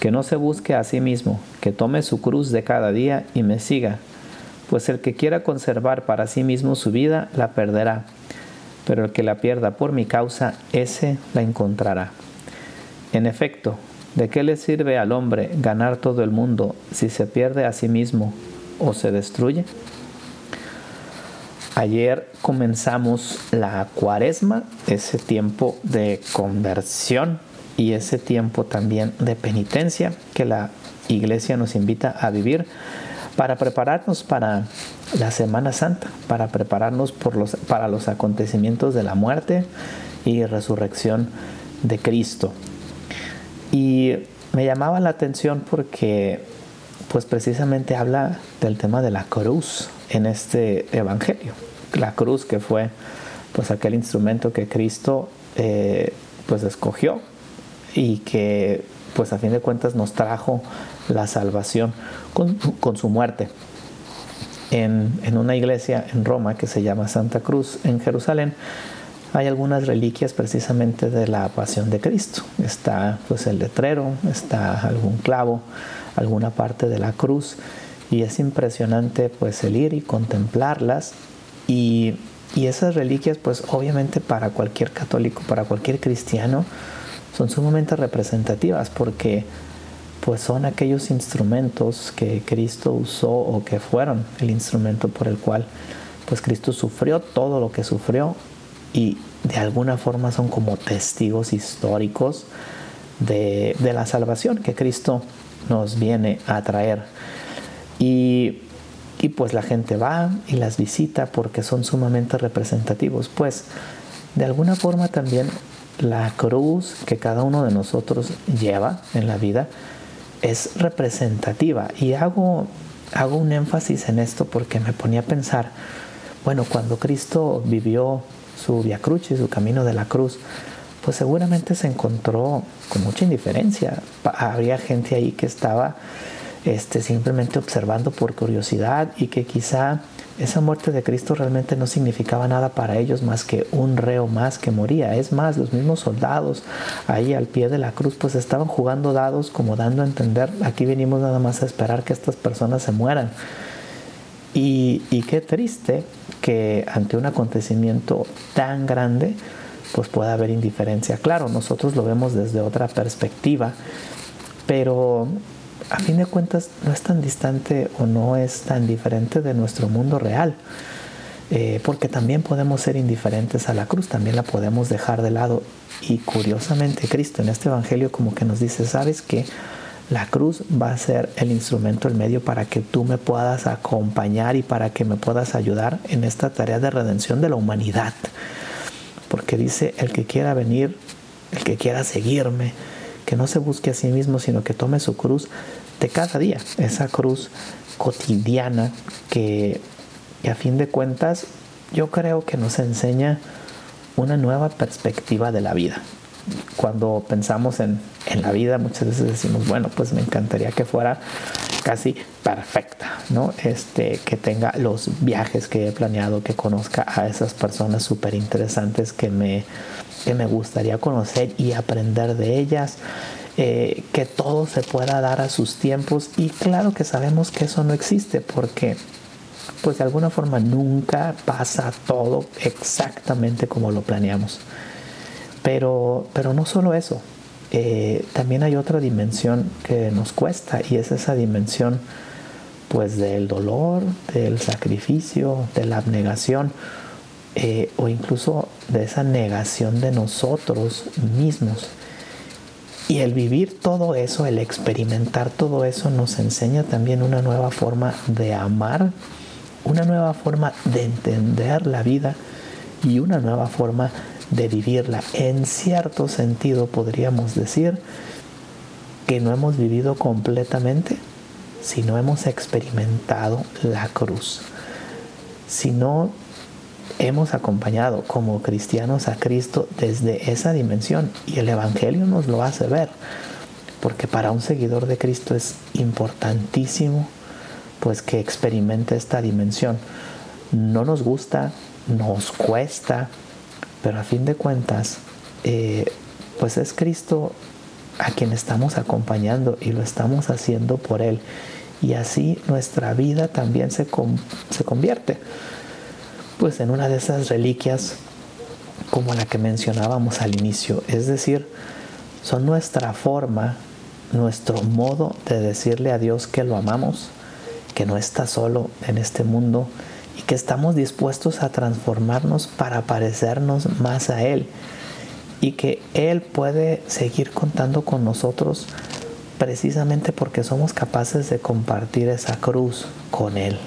que no se busque a sí mismo, que tome su cruz de cada día y me siga, pues el que quiera conservar para sí mismo su vida la perderá, pero el que la pierda por mi causa, ese la encontrará. En efecto, ¿de qué le sirve al hombre ganar todo el mundo si se pierde a sí mismo o se destruye? Ayer comenzamos la cuaresma, ese tiempo de conversión y ese tiempo también de penitencia que la iglesia nos invita a vivir para prepararnos para la Semana Santa, para prepararnos por los, para los acontecimientos de la muerte y resurrección de Cristo. Y me llamaba la atención porque pues precisamente habla del tema de la cruz en este evangelio. La cruz que fue pues aquel instrumento que Cristo eh, pues escogió y que pues a fin de cuentas nos trajo la salvación con, su muerte. En, en, una iglesia en Roma que se llama Santa Cruz en Jerusalén hay algunas reliquias precisamente de la pasión de Cristo. Está pues el letrero, está algún clavo, alguna parte de la cruz y es impresionante pues el ir y contemplarlas y, y esas reliquias pues obviamente para cualquier católico, para cualquier cristiano son sumamente representativas porque pues son aquellos instrumentos que Cristo usó o que fueron el instrumento por el cual pues Cristo sufrió todo lo que sufrió y de alguna forma son como testigos históricos de, la salvación que Cristo nos viene a traer. Y, y pues la gente va y las visita porque son sumamente representativos. Pues de alguna forma también la cruz que cada uno de nosotros lleva en la vida es representativa. Y hago, hago un énfasis en esto porque me ponía a pensar, bueno, cuando Cristo vivió su Via Crucis, su camino de la cruz, pues seguramente se encontró con mucha indiferencia. Había gente ahí que estaba este, simplemente observando por curiosidad y que quizá esa muerte de Cristo realmente no significaba nada para ellos más que un reo más que moría. Es más, los mismos soldados ahí al pie de la cruz pues estaban jugando dados como dando a entender, aquí venimos nada más a esperar que estas personas se mueran. Y, qué triste que ante un acontecimiento tan grande pues pueda haber indiferencia. Claro, nosotros lo vemos desde otra perspectiva, pero a fin de cuentas no es tan distante o no es tan diferente de nuestro mundo real. Eh, porque también podemos ser indiferentes a la cruz, también la podemos dejar de lado. Y curiosamente Cristo en este Evangelio como que nos dice, ¿sabes que La cruz va a ser el instrumento, el medio para que tú me puedas acompañar y para que me puedas ayudar en esta tarea de redención de la humanidad. Porque dice, el que quiera venir, el que quiera seguirme, que no se busque a sí mismo, sino que tome su cruz de cada día, esa cruz cotidiana que, a fin de cuentas yo creo que nos enseña una nueva perspectiva de la vida. Cuando pensamos en, en, la vida muchas veces decimos, bueno, pues me encantaría que fuera casi perfecta, ¿no? Este, que tenga los viajes que he planeado, que conozca a esas personas súper interesantes que me, que me gustaría conocer y aprender de ellas, eh, que todo se pueda dar a sus tiempos y claro que sabemos que eso no existe porque pues de alguna forma nunca pasa todo exactamente como lo planeamos. Pero, pero no solo eso, eh, también hay otra dimensión que nos cuesta y es esa dimensión pues del dolor, del sacrificio, de la abnegación eh, o incluso de esa negación de nosotros mismos. Y el vivir todo eso, el experimentar todo eso nos enseña también una nueva forma de amar, una nueva forma de entender la vida y una nueva forma de vivirla. En cierto sentido podríamos decir que no hemos vivido completamente si no hemos experimentado la cruz. Si no hemos acompañado como cristianos a Cristo desde esa dimensión y el Evangelio nos lo hace ver, porque para un seguidor de Cristo es importantísimo pues que experimente esta dimensión. No nos gusta, nos cuesta, pero a fin de cuentas, eh, pues es Cristo a quien estamos acompañando y lo estamos haciendo por Él. Y así nuestra vida también se, se convierte pues en una de esas reliquias como la que mencionábamos al inicio. Es decir, son nuestra forma, nuestro modo de decirle a Dios que lo amamos, que no está solo en este mundo y que estamos dispuestos a transformarnos para parecernos más a Él y que Él puede seguir contando con nosotros precisamente porque somos capaces de compartir esa cruz con Él.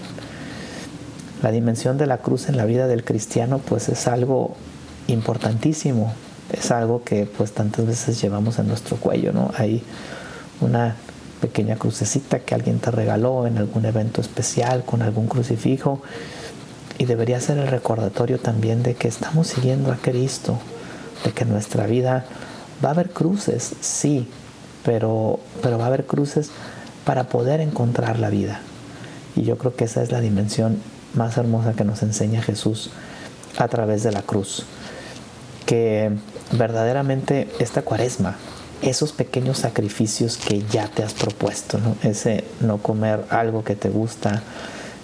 La dimensión de la cruz en la vida del cristiano pues es algo importantísimo, es algo que pues tantas veces llevamos en nuestro cuello, ¿no? Hay una pequeña crucecita que alguien te regaló en algún evento especial con algún crucifijo y debería ser el recordatorio también de que estamos siguiendo a Cristo, de que nuestra vida va a haber cruces, sí, pero, pero va a haber cruces para poder encontrar la vida. Y yo creo que esa es la dimensión más hermosa que nos enseña Jesús a través de la cruz. Que verdaderamente esta cuaresma, esos pequeños sacrificios que ya te has propuesto, ese no comer algo que te gusta,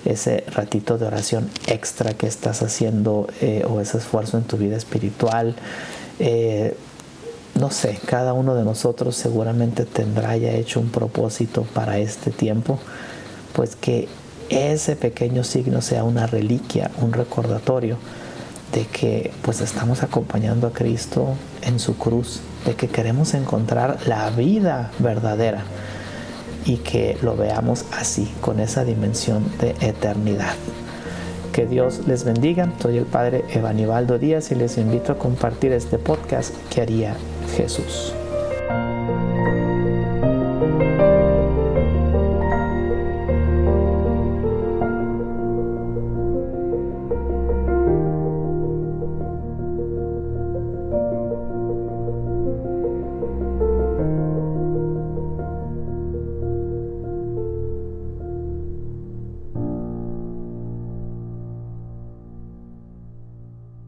ese ratito de oración extra que estás haciendo eh, o ese esfuerzo en tu vida espiritual, eh, no sé, cada uno de nosotros seguramente tendrá ya hecho un propósito para este tiempo, pues que ese pequeño signo sea una reliquia, un recordatorio de que pues estamos acompañando a Cristo en su cruz, de que queremos encontrar la vida verdadera y que lo veamos así, con esa dimensión de eternidad. Que Dios les bendiga. Soy el Padre Evanibaldo Díaz y les invito a compartir este podcast que haría Jesús.